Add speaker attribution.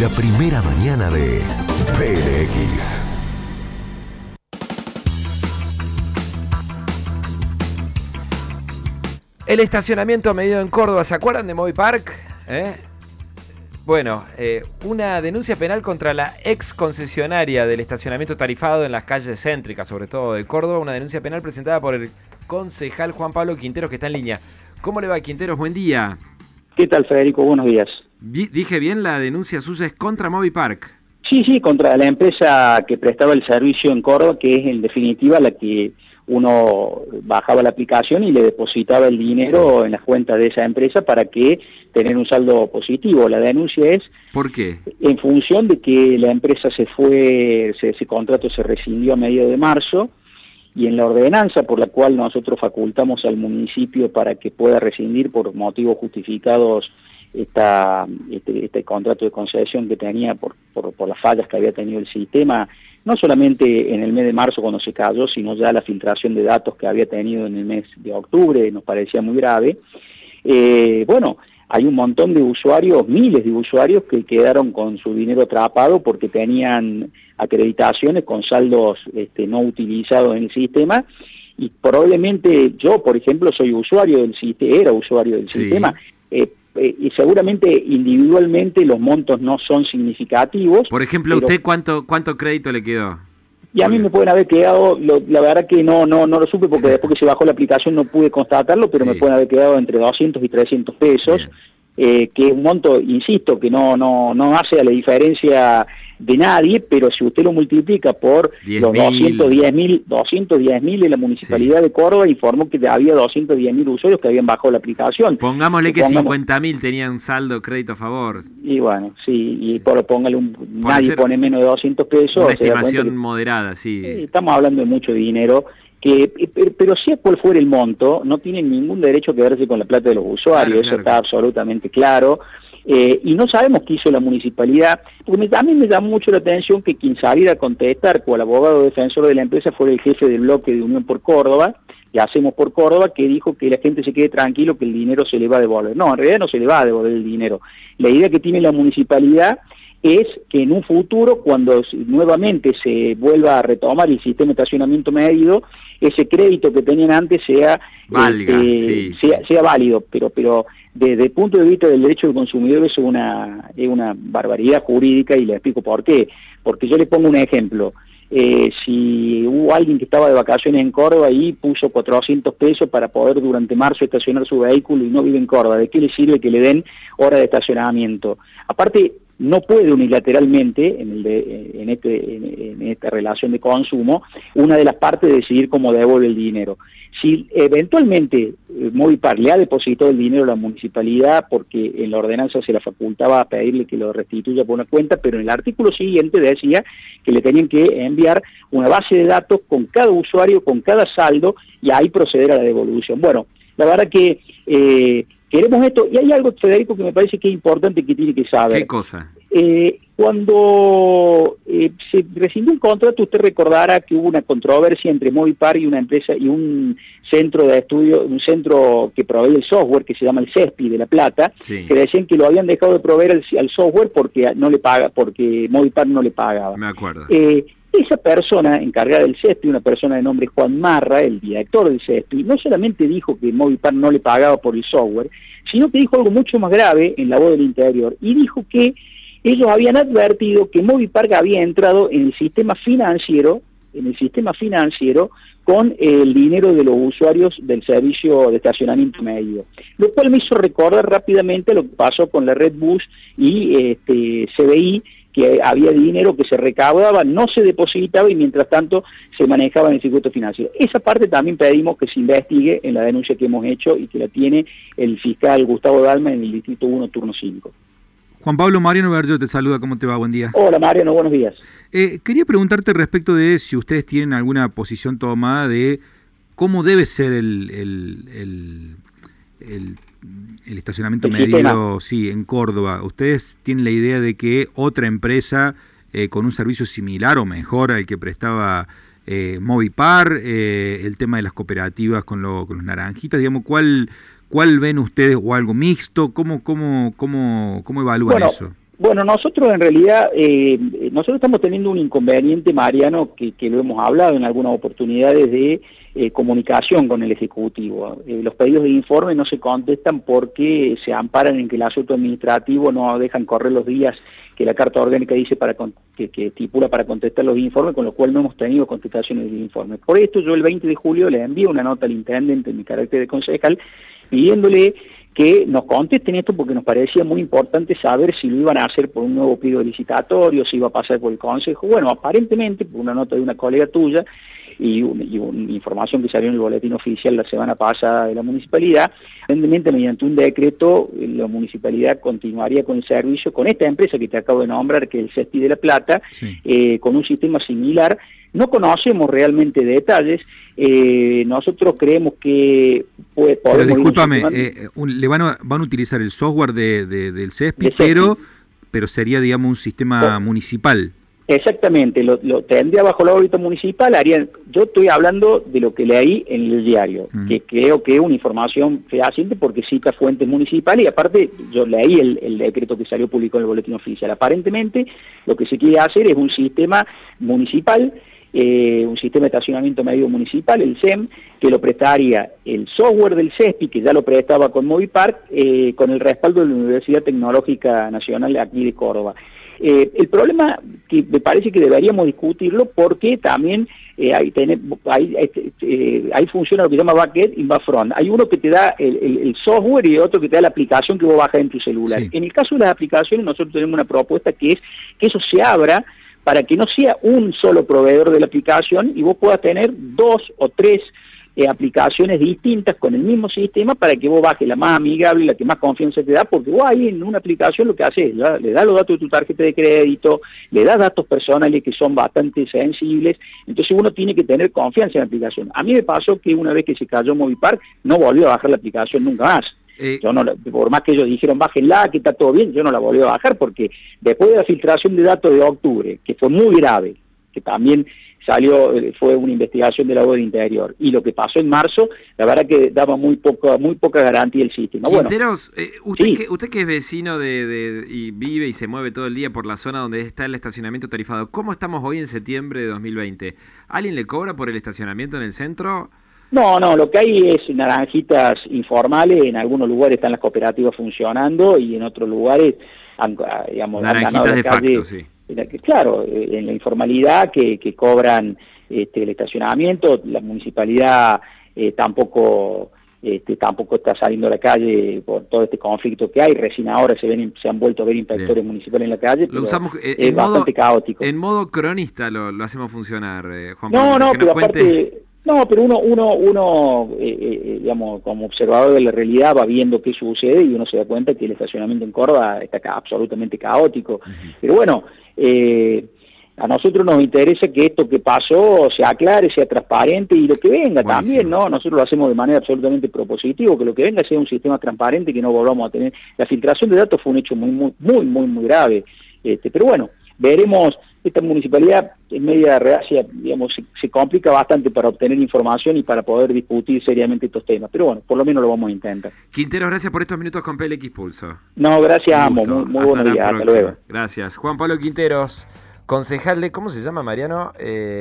Speaker 1: La primera mañana de PLX.
Speaker 2: El estacionamiento medido en Córdoba, ¿se acuerdan de Moby Park? ¿Eh? Bueno, eh, una denuncia penal contra la ex concesionaria del estacionamiento tarifado en las calles céntricas, sobre todo de Córdoba, una denuncia penal presentada por el concejal Juan Pablo Quinteros, que está en línea. ¿Cómo le va, Quinteros? Buen día.
Speaker 3: ¿Qué tal, Federico? Buenos días.
Speaker 2: Dije bien, la denuncia suya es contra Moby Park.
Speaker 3: Sí, sí, contra la empresa que prestaba el servicio en Córdoba, que es en definitiva la que uno bajaba la aplicación y le depositaba el dinero en las cuentas de esa empresa para que tener un saldo positivo. La denuncia es...
Speaker 2: ¿Por qué?
Speaker 3: En función de que la empresa se fue, ese contrato se rescindió a medio de marzo y en la ordenanza por la cual nosotros facultamos al municipio para que pueda rescindir por motivos justificados esta, este, este, contrato de concesión que tenía por, por, por, las fallas que había tenido el sistema, no solamente en el mes de marzo cuando se cayó, sino ya la filtración de datos que había tenido en el mes de octubre, nos parecía muy grave. Eh, bueno, hay un montón de usuarios, miles de usuarios que quedaron con su dinero atrapado porque tenían acreditaciones con saldos este, no utilizados en el sistema. Y probablemente yo, por ejemplo, soy usuario del sistema, era usuario del sistema, eh, eh, y seguramente individualmente los montos no son significativos.
Speaker 2: Por ejemplo, ¿usted cuánto, cuánto crédito le quedó?
Speaker 3: Y a mí me pueden haber quedado, la verdad que no, no, no lo supe porque después que se bajó la aplicación no pude constatarlo, pero me pueden haber quedado entre 200 y 300 pesos, eh, que es un monto, insisto, que no, no, no hace a la diferencia de nadie, pero si usted lo multiplica por los 210 mil, 210 mil de la Municipalidad de Córdoba informó que había 210 mil usuarios que habían bajado la aplicación.
Speaker 2: Pongámosle que 50 mil tenían saldo crédito a favor.
Speaker 3: Y bueno, sí, y por, póngale un, nadie pone menos de 200 pesos.
Speaker 2: Una estimación moderada, sí.
Speaker 3: Estamos hablando de mucho dinero. Que, pero sea cual fuera el monto, no tiene ningún derecho que verse con la plata de los usuarios, eso está absolutamente claro. Eh, y no sabemos qué hizo la municipalidad, porque a mí me da mucho la atención que quien saliera a contestar el abogado defensor de la empresa fue el jefe del bloque de Unión por Córdoba, que hacemos por Córdoba, que dijo que la gente se quede tranquilo, que el dinero se le va a devolver. No, en realidad no se le va a devolver el dinero. La idea que tiene la municipalidad es que en un futuro, cuando nuevamente se vuelva a retomar el sistema de estacionamiento medido, ese crédito que tenían antes sea, este, sea, válido, pero, pero desde el punto de vista del derecho del consumidor es una, es una barbaridad jurídica y le explico por qué. Porque yo le pongo un ejemplo. Eh, si hubo alguien que estaba de vacaciones en Córdoba y puso 400 pesos para poder durante marzo estacionar su vehículo y no vive en Córdoba, ¿de qué le sirve que le den hora de estacionamiento? Aparte, no puede unilateralmente, en, el en, este, en, esta relación de consumo, una de las partes decidir cómo devuelve el dinero. Si eventualmente eh, Movipar le ha depositado el dinero a la municipalidad porque en la ordenanza se la facultaba a pedirle que lo restituya por una cuenta, pero en el artículo siguiente decía que le tenían que enviar una base de datos con cada usuario, con cada saldo, y ahí proceder a la devolución. Bueno, la verdad que eh, queremos esto, y hay algo, Federico, que me parece que es importante que tiene que saber.
Speaker 2: ¿Qué cosa?
Speaker 3: Eh, cuando eh, se rescindió un contrato, usted recordará que hubo una controversia entre Movipar y una empresa y un centro de estudio, un centro que provee el software que se llama el CESPI de La Plata, que decían que lo habían dejado de proveer al, software porque no le paga, porque Movipar no le pagaba.
Speaker 2: Me acuerdo.
Speaker 3: Eh, esa persona encargada del CESPI, una persona de nombre Juan Marra, el director del CESPI, no solamente dijo que Movipar no le pagaba por el software, sino que dijo algo mucho más grave en la voz del interior. Y dijo que ellos habían advertido que Movipar había entrado en el sistema financiero, en el sistema financiero con el dinero de los usuarios del servicio de estacionamiento medio, lo cual me hizo recordar rápidamente lo que pasó con la Red Bus y este, CBI que había dinero que se recaudaba, no se depositaba y mientras tanto se manejaba en el circuito financiero. Esa parte también pedimos que se investigue en la denuncia que hemos hecho y que la tiene el fiscal Gustavo Dalma en el Distrito 1, turno 5.
Speaker 4: Juan Pablo Mariano Berger te saluda, ¿cómo te va? Buen día.
Speaker 3: Hola Mariano, buenos días.
Speaker 4: Eh, quería preguntarte respecto de si ustedes tienen alguna posición tomada de cómo debe ser el, el, el el estacionamiento medido, sí, en Córdoba. ¿Ustedes tienen la idea de que otra empresa eh, con un servicio similar o mejor al que prestaba eh, Movipar, eh, el tema de las cooperativas con, los naranjitas, digamos, ¿cuál, ¿cuál ven ustedes o algo mixto? ¿Cómo, cómo, cómo, cómo evalúan eso?
Speaker 3: Bueno, nosotros en realidad, eh, nosotros estamos teniendo un inconveniente, Mariano, que, que lo hemos hablado en algunas oportunidades de eh, comunicación con el Ejecutivo. Eh, los pedidos de informe no se contestan porque se amparan en que el asunto administrativo no dejan correr los días que la Carta Orgánica dice para que, que estipula para contestar los informes, con lo cual no hemos tenido contestaciones de informe. Por esto yo el 20 de julio le envío una nota al intendente en mi carácter de concejal pidiéndole que nos contesten esto porque nos parecía muy importante saber si lo iban a hacer por un nuevo pedido licitatorio, si iba a pasar por el Consejo. Bueno, aparentemente, por una nota de una colega tuya y, una información que salió en el boletín oficial la semana pasada de la municipalidad, aparentemente mediante un decreto la municipalidad continuaría con el servicio con esta empresa que te acabo de nombrar, que es el CESTI de La Plata, eh, con un sistema similar. No conocemos realmente detalles, eh, nosotros creemos que
Speaker 4: puede, Pero discúlpame, eh, le van a, van a utilizar el software de, del CESPI, pero, pero sería, digamos, un sistema municipal.
Speaker 3: Exactamente, lo, tendría bajo la órbita municipal, harían, yo estoy hablando de lo que leí en el diario, mm. que creo que es una información fehaciente porque cita fuentes municipales y aparte yo leí el, el, decreto que salió público en el boletín oficial. Aparentemente lo que se quiere hacer es un sistema municipal eh, un sistema de estacionamiento medio municipal, el SEM, que lo prestaría el software del CESPI, que ya lo prestaba con Movipark, eh, con el respaldo de la Universidad Tecnológica Nacional aquí de Córdoba. Eh, el problema que me parece que deberíamos discutirlo porque también eh, hay, eh, hay, funciona lo que se llama backend y backfront. Hay uno que te da el, software y otro que te da la aplicación que vos bajas en tu celular. En el caso de las aplicaciones nosotros tenemos una propuesta que es que eso se abra para que no sea un solo proveedor de la aplicación y vos puedas tener dos o tres eh, aplicaciones distintas con el mismo sistema para que vos bajes la más amigable, la que más confianza te da, porque vos ahí en una aplicación lo que haces, le das los datos de tu tarjeta de crédito, le das datos personales que son bastante sensibles, entonces uno tiene que tener confianza en la aplicación. A mí me pasó que una vez que se cayó Movipar, no volvió a bajar la aplicación nunca más. Eh, yo no, por más que ellos dijeron bájenla, que está todo bien, yo no la volví a bajar porque después de la filtración de datos de octubre, que fue muy grave, que también salió, eh, fue una investigación de la web de interior, y lo que pasó en marzo, la verdad que daba muy poca, muy poca garantía el sistema.
Speaker 2: Quinteros, eh, usted, que, usted que es vecino de, y vive y se mueve todo el día por la zona donde está el estacionamiento tarifado, ¿cómo estamos hoy en septiembre de 2020? ¿Alguien le cobra por el estacionamiento en el centro?
Speaker 3: No, no, lo que hay es naranjitas informales, en algunos lugares están las cooperativas funcionando y en otros lugares, digamos,
Speaker 2: naranjitas de facto, sí.
Speaker 3: Claro, eh, en la informalidad que, cobran este, el estacionamiento, la municipalidad eh, tampoco este, tampoco está saliendo a la calle por todo este conflicto que hay. Recién ahora se ven se han vuelto a ver inspectores municipales en la calle.
Speaker 2: Lo usamos eh, es bastante caótico. En modo cronista lo, hacemos funcionar,
Speaker 3: Juan No, no, pero aparte no, pero uno, uno, uno eh, eh, digamos, como observador de la realidad va viendo qué sucede y uno se da cuenta que el estacionamiento en Córdoba está absolutamente caótico. Pero bueno, eh, a nosotros nos interesa que esto que pasó sea aclare, sea transparente y lo que venga también, ¿no? Nosotros lo hacemos de manera absolutamente propositiva, que lo que venga sea un sistema transparente que no volvamos a tener... La filtración de datos fue un hecho muy, muy, muy, muy, muy grave. Este, pero bueno, veremos esta municipalidad en media reacia, digamos, se, complica bastante para obtener información y para poder discutir seriamente estos temas. Pero bueno, por lo menos lo vamos a intentar.
Speaker 2: Quintero, gracias por estos minutos con PLX Pulso.
Speaker 3: No, gracias, Amo. Muy, muy buenos días. Hasta luego.
Speaker 2: Gracias. Juan Pablo Quinteros, concejal de, ¿cómo se llama, Mariano? Eh...